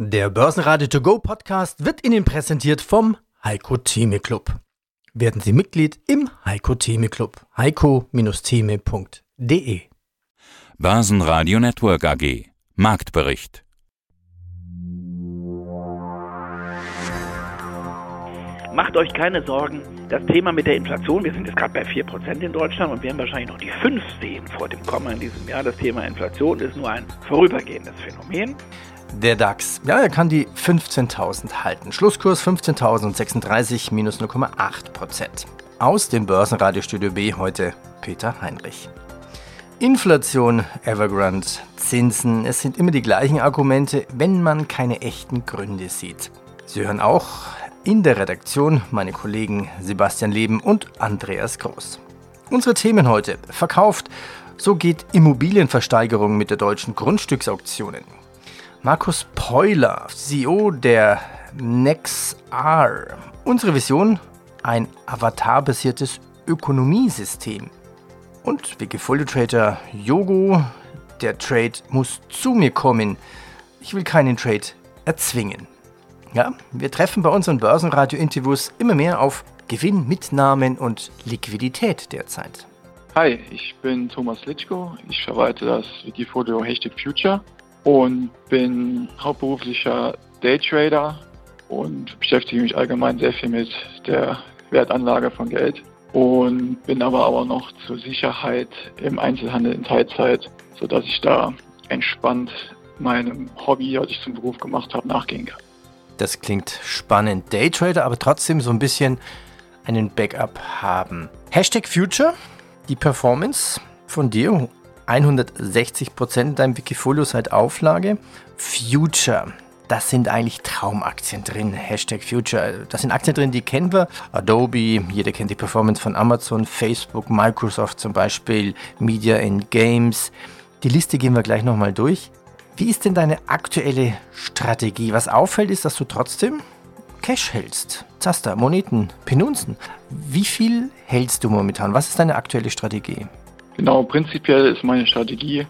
Der Börsenradio To Go Podcast wird Ihnen präsentiert vom Heiko Theme Club. Werden Sie Mitglied im Heiko Theme Club. heiko-theme.de Börsenradio Network AG Marktbericht Macht euch keine Sorgen. Das Thema mit der Inflation, wir sind jetzt gerade bei 4% in Deutschland und werden wahrscheinlich noch die 5 sehen vor dem Komma in diesem Jahr. Das Thema Inflation ist nur ein vorübergehendes Phänomen. Der DAX, ja, er kann die 15.000 halten. Schlusskurs 15.036 minus 0,8% Aus dem Börsenradiostudio B heute Peter Heinrich. Inflation, Evergrande, Zinsen, es sind immer die gleichen Argumente, wenn man keine echten Gründe sieht. Sie hören auch in der Redaktion meine Kollegen Sebastian Leben und Andreas Groß. Unsere Themen heute: Verkauft, so geht Immobilienversteigerung mit der deutschen Grundstücksauktionen. Markus Peuler, CEO der NexR. Unsere Vision: ein avatarbasiertes Ökonomiesystem. Und Wikifolio Trader Yogo, der Trade muss zu mir kommen. Ich will keinen Trade erzwingen. Ja, wir treffen bei unseren Börsenradio-Interviews immer mehr auf Gewinnmitnahmen und Liquidität derzeit. Hi, ich bin Thomas Litschko. Ich verwalte das Wikifolio Hashtag Future und bin hauptberuflicher Daytrader und beschäftige mich allgemein sehr viel mit der Wertanlage von Geld und bin aber auch noch zur Sicherheit im Einzelhandel in Teilzeit, sodass ich da entspannt meinem Hobby, das ich zum Beruf gemacht habe, nachgehen kann. Das klingt spannend. Daytrader, aber trotzdem so ein bisschen einen Backup haben. Hashtag Future, die Performance von dir, 160% deinem Wikifolio seit Auflage. Future, das sind eigentlich Traumaktien drin. Hashtag Future. Das sind Aktien drin, die kennen wir. Adobe, jeder kennt die Performance von Amazon, Facebook, Microsoft zum Beispiel, Media and Games. Die Liste gehen wir gleich nochmal durch. Wie ist denn deine aktuelle Strategie? Was auffällt, ist, dass du trotzdem Cash hältst. Zaster, Moneten, Penunzen. Wie viel hältst du momentan? Was ist deine aktuelle Strategie? Genau, prinzipiell ist meine Strategie,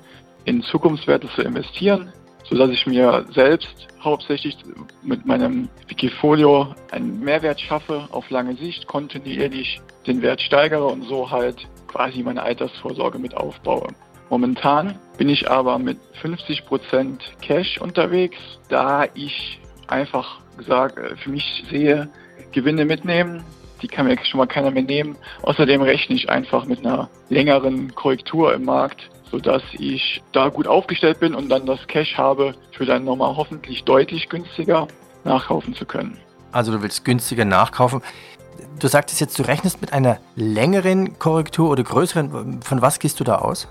in Zukunftswerte zu investieren, sodass ich mir selbst hauptsächlich mit meinem Wikifolio einen Mehrwert schaffe, auf lange Sicht kontinuierlich den Wert steigere und so halt quasi meine Altersvorsorge mit aufbaue. Momentan bin ich aber mit 50% Cash unterwegs, da ich einfach gesagt äh, für mich sehe, Gewinne mitnehmen, die kann mir schon mal keiner mehr nehmen. Außerdem rechne ich einfach mit einer längeren Korrektur im Markt, sodass ich da gut aufgestellt bin und dann das Cash habe, für dann nochmal hoffentlich deutlich günstiger nachkaufen zu können. Also du willst günstiger nachkaufen. Du sagtest jetzt, du rechnest mit einer längeren Korrektur oder größeren. Von was gehst du da aus?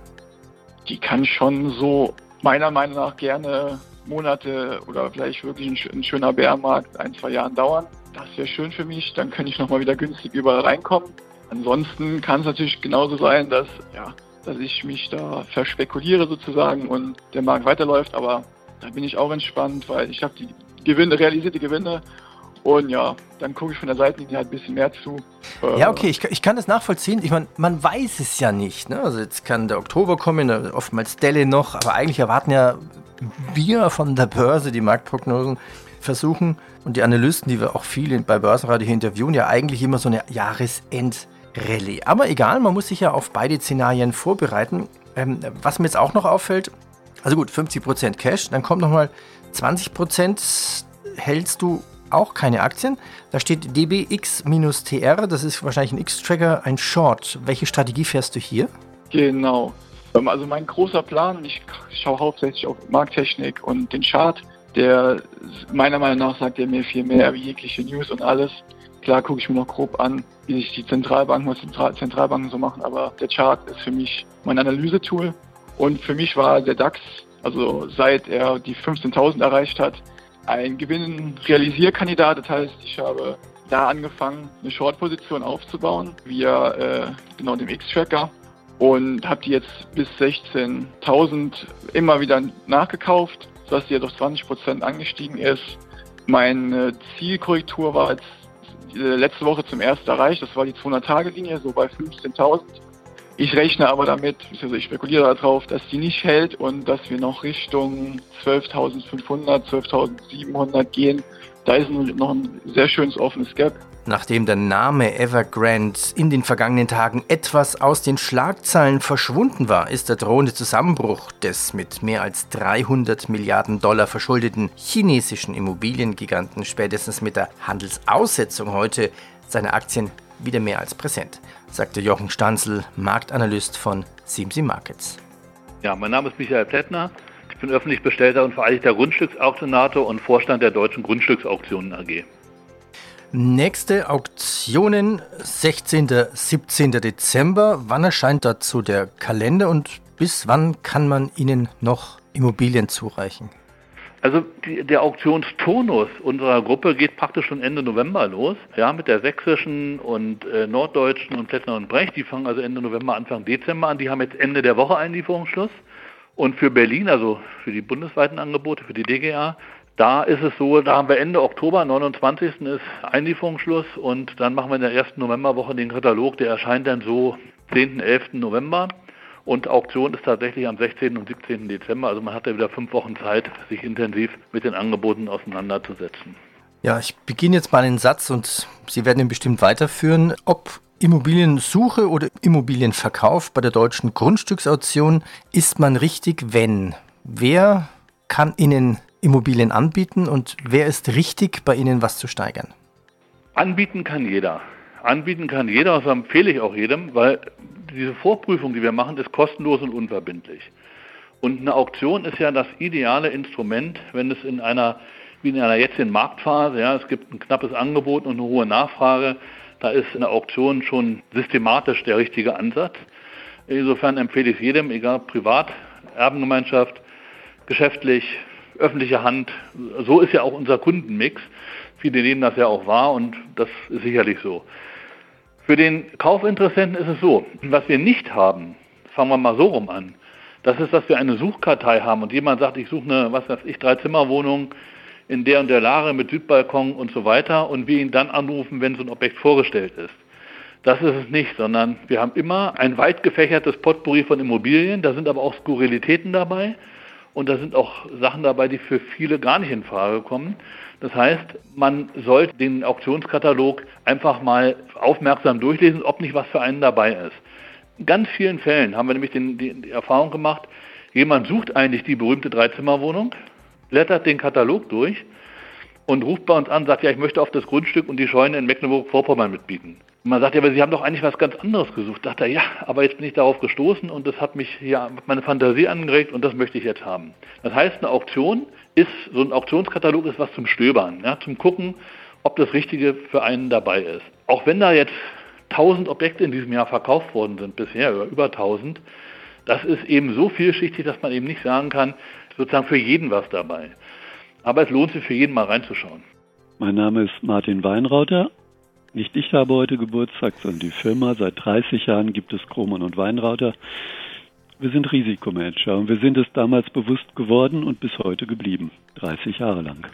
Die kann schon so meiner Meinung nach gerne Monate oder vielleicht wirklich ein, schöner Bärmarkt ein, zwei Jahren dauern. Das wäre schön für mich, dann könnte ich nochmal wieder günstig überall reinkommen. Ansonsten kann es natürlich genauso sein, dass, ja, dass ich mich da verspekuliere sozusagen und der Markt weiterläuft, aber da bin ich auch entspannt, weil ich habe die Gewinne, realisierte Gewinne und ja, dann gucke ich von der Seitenlinie halt ein bisschen mehr zu. Ja, okay, ich, ich kann das nachvollziehen. Ich meine, man weiß es ja nicht. Ne? Also jetzt kann der Oktober kommen, oftmals Delle noch, aber eigentlich erwarten ja wir von der Börse die Marktprognosen versuchen und die Analysten, die wir auch viel bei Börsenradio hier interviewen, ja eigentlich immer so eine Jahresendrallye. Aber egal, man muss sich ja auf beide Szenarien vorbereiten. Ähm, was mir jetzt auch noch auffällt, also gut, 50% Cash, dann kommt nochmal 20% hältst du auch keine Aktien. Da steht DBX-TR, das ist wahrscheinlich ein X-Tracker, ein Short. Welche Strategie fährst du hier? Genau. Ähm, also mein großer Plan, ich schaue hauptsächlich auf Markttechnik und den Chart, der meiner Meinung nach sagt er mir viel mehr wie jegliche News und alles. Klar gucke ich mir noch grob an, wie sich die Zentralbanken und Zentral Zentralbanken so machen, aber der Chart ist für mich mein Analysetool. Und für mich war der DAX, also seit er die 15.000 erreicht hat, ein Gewinn-Realisierkandidat. Das heißt, ich habe da angefangen, eine Short-Position aufzubauen via äh, genau dem X-Tracker und habe die jetzt bis 16.000 immer wieder nachgekauft, sodass die jetzt auf 20% angestiegen ist. Meine Zielkorrektur war jetzt äh, letzte Woche zum ersten erreicht, das war die 200-Tage-Linie, so bei 15.000. Ich rechne aber damit, also ich spekuliere darauf, dass die nicht hält und dass wir noch Richtung 12.500, 12.700 gehen. Da ist noch ein sehr schönes offenes Gap. Nachdem der Name Evergrande in den vergangenen Tagen etwas aus den Schlagzeilen verschwunden war, ist der drohende Zusammenbruch des mit mehr als 300 Milliarden Dollar verschuldeten chinesischen Immobiliengiganten spätestens mit der Handelsaussetzung heute seiner Aktien wieder mehr als präsent, sagte Jochen Stanzel, Marktanalyst von CMC Markets. Ja, mein Name ist Michael Plättner. Ich bin öffentlich bestellter und vereinigter Grundstücksauktionator und Vorstand der Deutschen Grundstücksauktionen AG. Nächste Auktionen 16. 17. Dezember. Wann erscheint dazu der Kalender und bis wann kann man Ihnen noch Immobilien zureichen? Also die, der Auktionsturnus unserer Gruppe geht praktisch schon Ende November los. Ja, mit der sächsischen und äh, norddeutschen und Plättner und Brecht. Die fangen also Ende November, Anfang Dezember an. Die haben jetzt Ende der Woche Einlieferungsschluss. Und für Berlin, also für die bundesweiten Angebote, für die DGA, da ist es so, da haben wir Ende Oktober, 29. ist Einlieferungsschluss und dann machen wir in der ersten Novemberwoche den Katalog, der erscheint dann so 10., 11. November. Und Auktion ist tatsächlich am 16. und 17. Dezember. Also man hat ja wieder fünf Wochen Zeit, sich intensiv mit den Angeboten auseinanderzusetzen. Ja, ich beginne jetzt mal den Satz und Sie werden ihn bestimmt weiterführen. Ob Immobiliensuche oder Immobilienverkauf bei der deutschen Grundstücksauktion ist man richtig, wenn. Wer kann Ihnen Immobilien anbieten und wer ist richtig, bei Ihnen was zu steigern? Anbieten kann jeder. Anbieten kann jeder, das empfehle ich auch jedem, weil diese Vorprüfung, die wir machen, ist kostenlos und unverbindlich. Und eine Auktion ist ja das ideale Instrument, wenn es in einer, wie in einer jetzigen Marktphase, ja, es gibt ein knappes Angebot und eine hohe Nachfrage, da ist eine Auktion schon systematisch der richtige Ansatz. Insofern empfehle ich es jedem, egal privat, Erbengemeinschaft, geschäftlich, öffentliche Hand. So ist ja auch unser Kundenmix. Viele nehmen das ja auch wahr und das ist sicherlich so. Für den Kaufinteressenten ist es so, was wir nicht haben, fangen wir mal so rum an, das ist, dass wir eine Suchkartei haben und jemand sagt, ich suche eine, was weiß ich, Dreizimmerwohnung in der und der Lage mit Südbalkon und so weiter und wir ihn dann anrufen, wenn so ein Objekt vorgestellt ist. Das ist es nicht, sondern wir haben immer ein weit gefächertes Potpourri von Immobilien, da sind aber auch Skurrilitäten dabei und da sind auch Sachen dabei, die für viele gar nicht in Frage kommen. Das heißt, man sollte den Auktionskatalog einfach mal aufmerksam durchlesen, ob nicht was für einen dabei ist. In ganz vielen Fällen haben wir nämlich den, die, die Erfahrung gemacht, jemand sucht eigentlich die berühmte Dreizimmerwohnung, blättert den Katalog durch und ruft bei uns an, sagt, ja, ich möchte auf das Grundstück und die Scheune in Mecklenburg-Vorpommern mitbieten. Man sagt, ja, aber Sie haben doch eigentlich was ganz anderes gesucht. Sagt er, ja, aber jetzt bin ich darauf gestoßen und das hat mich hier meine Fantasie angeregt und das möchte ich jetzt haben. Das heißt, eine Auktion ist, so ein Auktionskatalog ist was zum Stöbern, ja, zum Gucken, ob das Richtige für einen dabei ist. Auch wenn da jetzt 1000 Objekte in diesem Jahr verkauft worden sind bisher, über 1000, das ist eben so vielschichtig, dass man eben nicht sagen kann, sozusagen für jeden was dabei. Aber es lohnt sich für jeden mal reinzuschauen. Mein Name ist Martin Weinrauter. Nicht ich habe heute Geburtstag, sondern die Firma. Seit 30 Jahren gibt es Kromann und Weinrauter. Wir sind Risikomanager und wir sind es damals bewusst geworden und bis heute geblieben. 30 Jahre lang.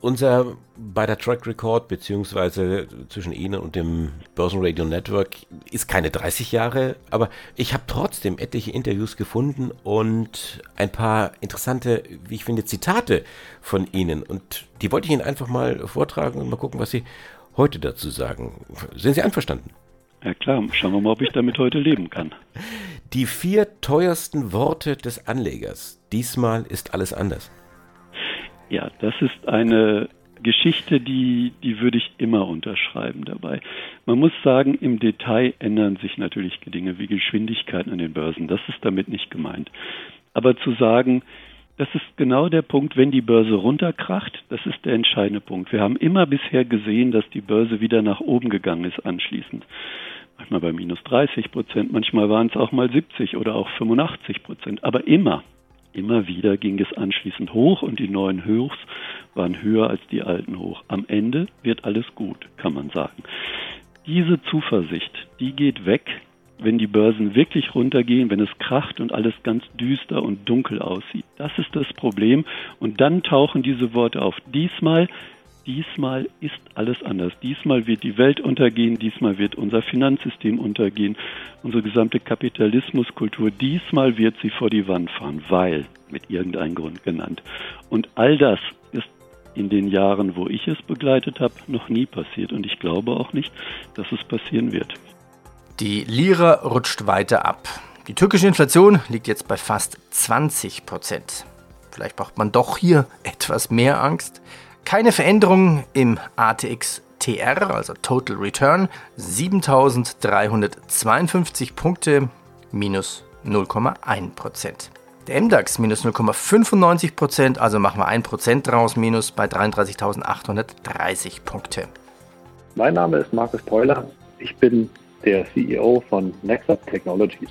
Unser bei der Track Record beziehungsweise zwischen Ihnen und dem Börsenradio Network ist keine 30 Jahre, aber ich habe trotzdem etliche Interviews gefunden und ein paar interessante, wie ich finde, Zitate von Ihnen. Und die wollte ich Ihnen einfach mal vortragen und mal gucken, was Sie heute dazu sagen. Sind Sie einverstanden? Ja klar, schauen wir mal, ob ich damit heute leben kann. Die vier teuersten Worte des Anlegers. Diesmal ist alles anders. Ja, das ist eine Geschichte, die, die würde ich immer unterschreiben dabei. Man muss sagen, im Detail ändern sich natürlich Dinge wie Geschwindigkeiten an den Börsen. Das ist damit nicht gemeint. Aber zu sagen, das ist genau der Punkt, wenn die Börse runterkracht, das ist der entscheidende Punkt. Wir haben immer bisher gesehen, dass die Börse wieder nach oben gegangen ist anschließend. Manchmal bei minus 30 Prozent, manchmal waren es auch mal 70 oder auch 85 Prozent, aber immer Immer wieder ging es anschließend hoch und die neuen Hochs waren höher als die alten hoch. Am Ende wird alles gut, kann man sagen. Diese Zuversicht, die geht weg, wenn die Börsen wirklich runtergehen, wenn es kracht und alles ganz düster und dunkel aussieht. Das ist das Problem. Und dann tauchen diese Worte auf. Diesmal diesmal ist alles anders. Diesmal wird die Welt untergehen, diesmal wird unser Finanzsystem untergehen, unsere gesamte Kapitalismuskultur, diesmal wird sie vor die Wand fahren, weil, mit irgendeinem Grund genannt. Und all das ist in den Jahren, wo ich es begleitet habe, noch nie passiert. Und ich glaube auch nicht, dass es passieren wird. Die Lira rutscht weiter ab. Die türkische Inflation liegt jetzt bei fast 20 Prozent. Vielleicht braucht man doch hier etwas mehr Angst. Keine Veränderung im ATX TR, also Total Return, 7352 Punkte, minus 0,1 Prozent. Der MDAX minus 0,95 Prozent, also machen wir 1 Prozent draus, minus bei 33.830 Punkte. Mein Name ist Markus Peuler. Ich bin der CEO von Nexup Technologies.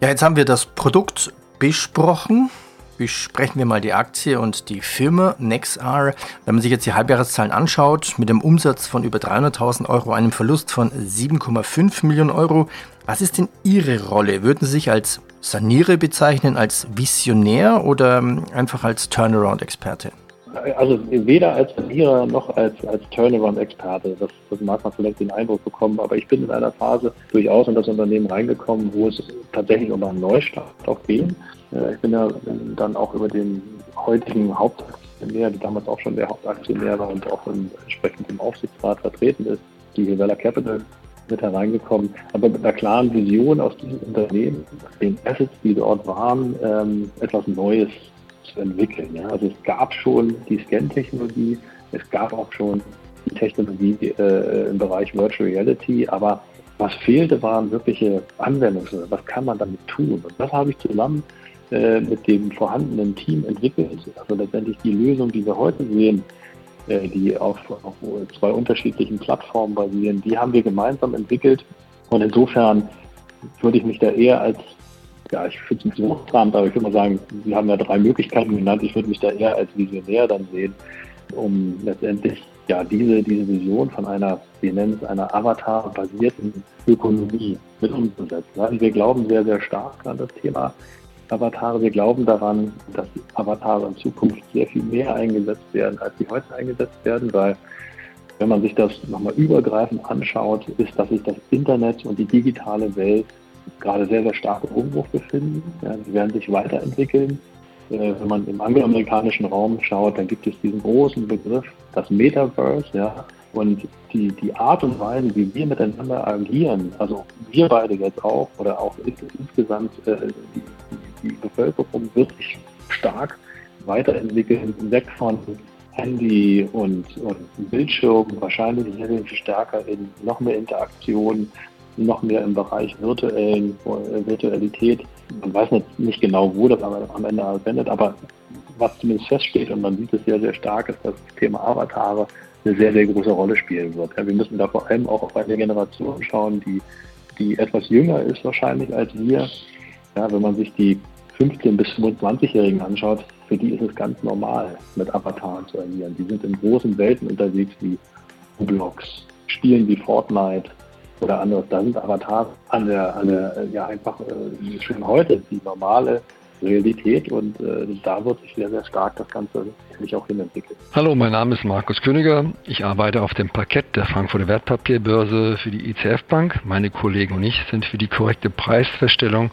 Ja, jetzt haben wir das Produkt besprochen besprechen wir mal die Aktie und die Firma Nexar. Wenn man sich jetzt die Halbjahreszahlen anschaut, mit einem Umsatz von über 300.000 Euro, einem Verlust von 7,5 Millionen Euro, was ist denn Ihre Rolle? Würden Sie sich als Sanierer bezeichnen, als Visionär oder einfach als Turnaround-Experte? Also weder als Sanierer noch als, als Turnaround-Experte. Das, das mag man vielleicht den Eindruck bekommen, aber ich bin in einer Phase durchaus in das Unternehmen reingekommen, wo es tatsächlich um einen Neustart auch ging. Äh, ich bin ja dann auch über den heutigen Hauptaktionär, der damals auch schon der Hauptaktionär war und auch in, entsprechend im Aufsichtsrat vertreten ist, die Hevella Capital, mit hereingekommen. Aber mit einer klaren Vision aus diesem Unternehmen, den Assets, die dort waren, ähm, etwas Neues zu entwickeln. Ja. Also es gab schon die Scan-Technologie, es gab auch schon die Technologie äh, im Bereich Virtual Reality, aber was fehlte, waren wirkliche Anwendungen. Was kann man damit tun? Und das habe ich zusammen äh, mit dem vorhandenen Team entwickelt. Also letztendlich die Lösung, die wir heute sehen, äh, die auf, auf, zwei unterschiedlichen Plattformen basieren, die haben wir gemeinsam entwickelt. Und insofern würde ich mich da eher als, ja, ich finde es bisschen hochtrabend, aber ich würde mal sagen, wir haben ja drei Möglichkeiten genannt. Ich würde mich da eher als Visionär dann sehen, um letztendlich ja, diese, diese Vision von einer, wir nennen es einer Avatar-basierten Ökonomie mit umzusetzen. Also wir glauben sehr, sehr stark an das Thema Avatare. Wir glauben daran, dass Avatare in Zukunft sehr viel mehr eingesetzt werden, als sie heute eingesetzt werden, weil wenn man sich das nochmal übergreifend anschaut, ist, dass sich das Internet und die digitale Welt gerade sehr, sehr stark im Umbruch befinden. Ja, sie werden sich weiterentwickeln. Äh, wenn man im angloamerikanischen Raum schaut, dann gibt es diesen großen Begriff, das Metaverse, ja, und die, die Art und Weise, wie wir miteinander agieren, also wir beide jetzt auch oder auch insgesamt äh, die, die Bevölkerung wird sich stark weiterentwickeln, weg von Handy und, und Bildschirm, wahrscheinlich sehr viel stärker in noch mehr Interaktion, noch mehr im Bereich virtuellen, Virtualität. Man weiß nicht, genau, wo das am Ende anwendet, aber was zumindest feststeht und man sieht es sehr, sehr stark, ist, dass das Thema Avatare eine sehr, sehr große Rolle spielen wird. Ja, wir müssen da vor allem auch auf eine Generation schauen, die, die etwas jünger ist wahrscheinlich als wir, ja, wenn man sich die 15- bis 25-Jährigen anschaut, für die ist es ganz normal, mit Avataren zu agieren. Die sind in großen Welten unterwegs wie Roblox, Spielen wie Fortnite oder anderes. Da sind Avatare an der, an der ja einfach äh, schon heute die normale Realität und äh, da wird sich sehr, sehr stark das Ganze sicherlich auch hinentwickeln. Hallo, mein Name ist Markus Königer. Ich arbeite auf dem Parkett der Frankfurter Wertpapierbörse für die ICF Bank. Meine Kollegen und ich sind für die korrekte Preisfeststellung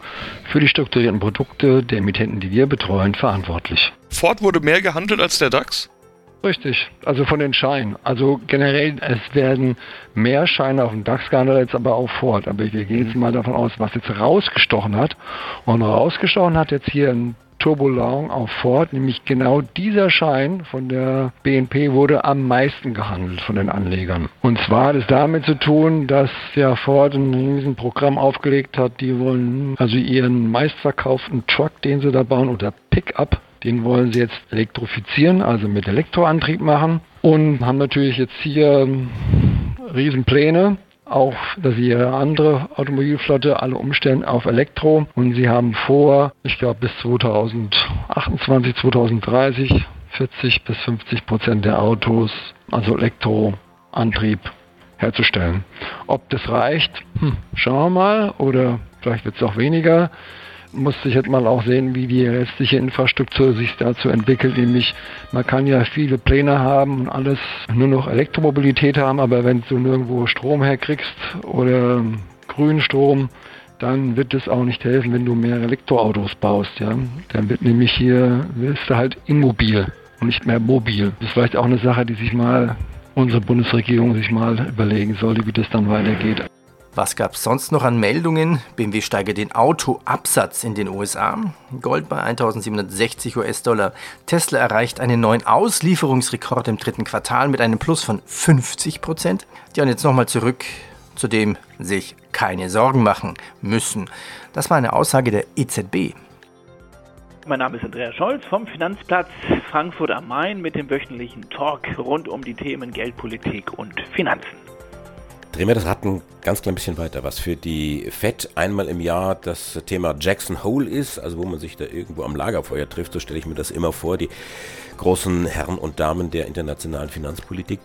für die strukturierten Produkte der Emittenten, die wir betreuen, verantwortlich. Ford wurde mehr gehandelt als der DAX? Richtig, also von den Scheinen. Also generell, es werden mehr Scheine auf dem DAX gehandelt als aber auch Ford. Aber wir gehen jetzt mal davon aus, was jetzt rausgestochen hat. Und rausgestochen hat jetzt hier ein Turbolong auf Ford, nämlich genau dieser Schein von der BNP wurde am meisten gehandelt von den Anlegern. Und zwar hat es damit zu tun, dass ja Ford ein Riesenprogramm aufgelegt hat. Die wollen also ihren meistverkauften Truck, den sie da bauen, oder Pickup, den wollen sie jetzt elektrifizieren, also mit Elektroantrieb machen und haben natürlich jetzt hier ähm, Riesenpläne, auch, dass sie ihre andere Automobilflotte alle umstellen auf Elektro und sie haben vor, ich glaube bis 2028, 2030 40 bis 50 Prozent der Autos, also Elektroantrieb herzustellen. Ob das reicht, hm, schauen wir mal, oder vielleicht wird es auch weniger. Muss sich jetzt mal auch sehen, wie die restliche Infrastruktur sich dazu entwickelt. Nämlich, man kann ja viele Pläne haben und alles nur noch Elektromobilität haben, aber wenn du nirgendwo Strom herkriegst oder grünen Strom, dann wird es auch nicht helfen, wenn du mehr Elektroautos baust. Ja? Dann wird nämlich hier, wirst du halt immobil und nicht mehr mobil. Das ist vielleicht auch eine Sache, die sich mal unsere Bundesregierung sich mal überlegen sollte, wie das dann weitergeht. Was gab es sonst noch an Meldungen? BMW steigert den Autoabsatz in den USA. Gold bei 1760 US-Dollar. Tesla erreicht einen neuen Auslieferungsrekord im dritten Quartal mit einem Plus von 50 Prozent. Ja, und jetzt nochmal zurück zu dem sich keine Sorgen machen müssen. Das war eine Aussage der EZB. Mein Name ist Andreas Scholz vom Finanzplatz Frankfurt am Main mit dem wöchentlichen Talk rund um die Themen Geldpolitik und Finanzen. Drehen wir das Rad ein ganz klein bisschen weiter, was für die FED einmal im Jahr das Thema Jackson Hole ist, also wo man sich da irgendwo am Lagerfeuer trifft, so stelle ich mir das immer vor, die großen Herren und Damen der internationalen Finanzpolitik,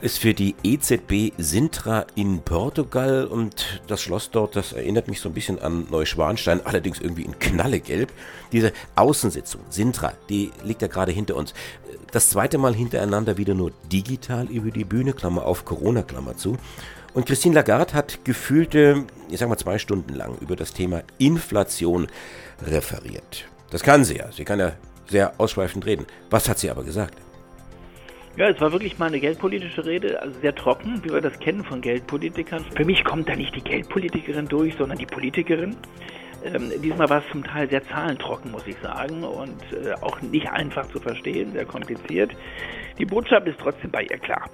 ist für die EZB Sintra in Portugal und das Schloss dort, das erinnert mich so ein bisschen an Neuschwanstein, allerdings irgendwie in Knallegelb. Diese Außensitzung, Sintra, die liegt ja gerade hinter uns. Das zweite Mal hintereinander wieder nur digital über die Bühne, Klammer auf Corona, Klammer zu. Und Christine Lagarde hat gefühlte, ich sag mal zwei Stunden lang über das Thema Inflation referiert. Das kann sie ja. Sie kann ja sehr ausschweifend reden. Was hat sie aber gesagt? Ja, es war wirklich mal eine geldpolitische Rede, also sehr trocken, wie wir das kennen von Geldpolitikern. Für mich kommt da nicht die Geldpolitikerin durch, sondern die Politikerin. Ähm, diesmal war es zum Teil sehr zahlentrocken, muss ich sagen, und äh, auch nicht einfach zu verstehen, sehr kompliziert. Die Botschaft ist trotzdem bei ihr klar.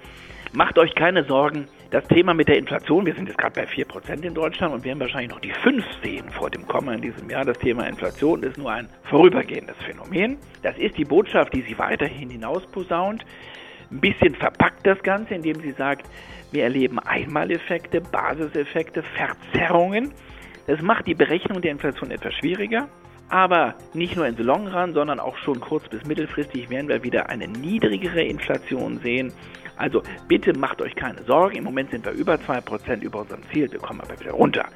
Macht euch keine Sorgen. Das Thema mit der Inflation, wir sind jetzt gerade bei 4% in Deutschland und werden wahrscheinlich noch die 5 sehen vor dem Komma in diesem Jahr. Das Thema Inflation ist nur ein vorübergehendes Phänomen. Das ist die Botschaft, die sie weiterhin hinausposaunt. Ein bisschen verpackt das Ganze, indem sie sagt, wir erleben Einmaleffekte, Basiseffekte, Verzerrungen. Das macht die Berechnung der Inflation etwas schwieriger. Aber nicht nur in the long run, sondern auch schon kurz- bis mittelfristig werden wir wieder eine niedrigere Inflation sehen. Also bitte macht euch keine Sorgen. Im Moment sind wir über 2% über unserem Ziel. Wir kommen aber wieder runter.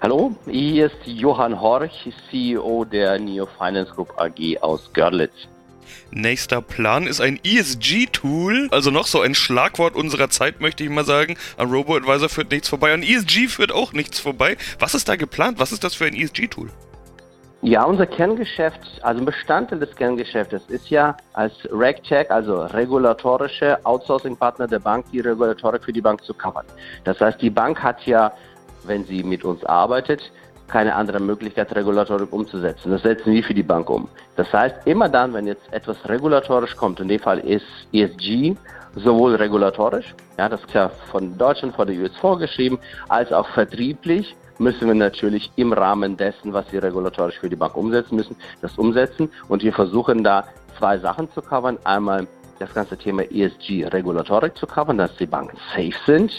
Hallo, hier ist Johann Horch, CEO der Neo Finance Group AG aus Görlitz. Nächster Plan ist ein ESG-Tool, also noch so ein Schlagwort unserer Zeit, möchte ich mal sagen. An Robo-Advisor führt nichts vorbei, an ESG führt auch nichts vorbei. Was ist da geplant? Was ist das für ein ESG-Tool? Ja, unser Kerngeschäft, also ein Bestandteil des Kerngeschäftes ist ja als RegTech, also regulatorische Outsourcing-Partner der Bank, die Regulatorik für die Bank zu covern. Das heißt, die Bank hat ja, wenn sie mit uns arbeitet, keine andere Möglichkeit, Regulatorik umzusetzen. Das setzen wir für die Bank um. Das heißt, immer dann, wenn jetzt etwas regulatorisch kommt, in dem Fall ist ESG, sowohl regulatorisch, ja, das ist ja von Deutschland, von der US vorgeschrieben, als auch vertrieblich, müssen wir natürlich im Rahmen dessen, was wir regulatorisch für die Bank umsetzen müssen, das umsetzen. Und wir versuchen da zwei Sachen zu covern. Einmal das ganze Thema ESG Regulatorik zu covern, dass die Banken safe sind.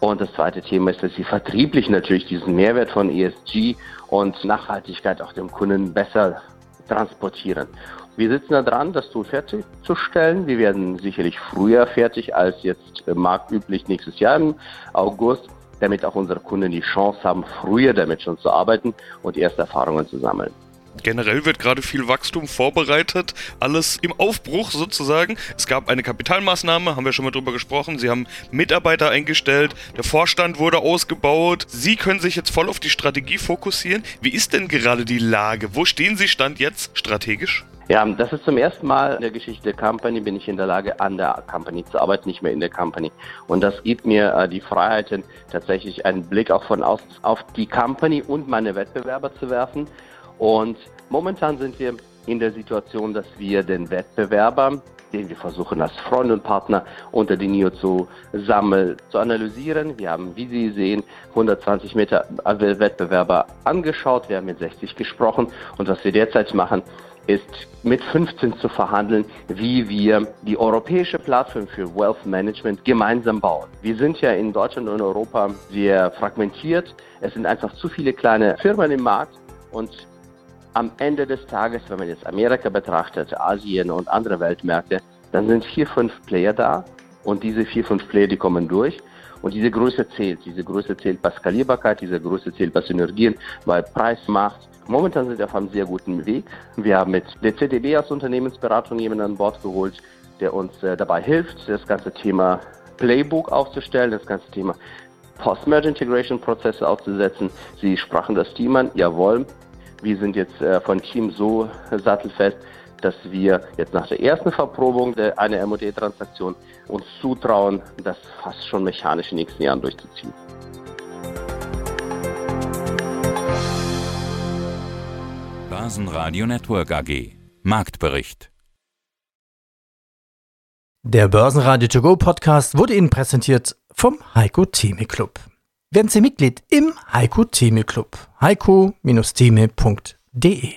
Und das zweite Thema ist, dass sie vertrieblich natürlich diesen Mehrwert von ESG und Nachhaltigkeit auch dem Kunden besser transportieren. Wir sitzen da dran, das Tool fertigzustellen. Wir werden sicherlich früher fertig als jetzt marktüblich nächstes Jahr im August damit auch unsere Kunden die Chance haben, früher damit schon zu arbeiten und erste Erfahrungen zu sammeln. Generell wird gerade viel Wachstum vorbereitet, alles im Aufbruch sozusagen. Es gab eine Kapitalmaßnahme, haben wir schon mal drüber gesprochen. Sie haben Mitarbeiter eingestellt, der Vorstand wurde ausgebaut. Sie können sich jetzt voll auf die Strategie fokussieren. Wie ist denn gerade die Lage? Wo stehen Sie Stand jetzt strategisch? Ja, das ist zum ersten Mal in der Geschichte der Company, bin ich in der Lage, an der Company zu arbeiten, nicht mehr in der Company. Und das gibt mir äh, die Freiheiten, tatsächlich einen Blick auch von außen auf die Company und meine Wettbewerber zu werfen. Und momentan sind wir in der Situation, dass wir den Wettbewerber, den wir versuchen als Freund und Partner unter die NIO zu sammeln, zu analysieren. Wir haben, wie Sie sehen, 120 Meter Wettbewerber angeschaut, wir haben mit 60 gesprochen und was wir derzeit machen, ist mit 15 zu verhandeln, wie wir die europäische Plattform für Wealth Management gemeinsam bauen. Wir sind ja in Deutschland und Europa sehr fragmentiert. Es sind einfach zu viele kleine Firmen im Markt und am Ende des Tages, wenn man jetzt Amerika betrachtet, Asien und andere Weltmärkte, dann sind vier, fünf Player da und diese vier, fünf Player, die kommen durch Und diese Größe zählt. Diese Größe zählt bei Skalierbarkeit, diese Größe zählt bei Synergien, bei Preismacht. Momentan sind wir auf einem sehr guten Weg. Wir haben mit der CDB als Unternehmensberatung jemanden an Bord geholt, der uns äh, dabei hilft, das ganze Thema Playbook aufzustellen, das ganze Thema Post-Merge Integration Prozesse aufzusetzen. Sie sprachen das Team an, jawohl, wir sind jetzt äh, von Team so sattelfest, dass wir jetzt nach der ersten Verprobung einer MOD-Transaktion uns zutrauen, das fast schon mechanisch in den nächsten Jahren durchzuziehen. Börsenradio Network AG Marktbericht Der Börsenradio To Go Podcast wurde Ihnen präsentiert vom Heiko Theme Club. Werden Sie Mitglied im Heiko Theme Club. heiko-theme.de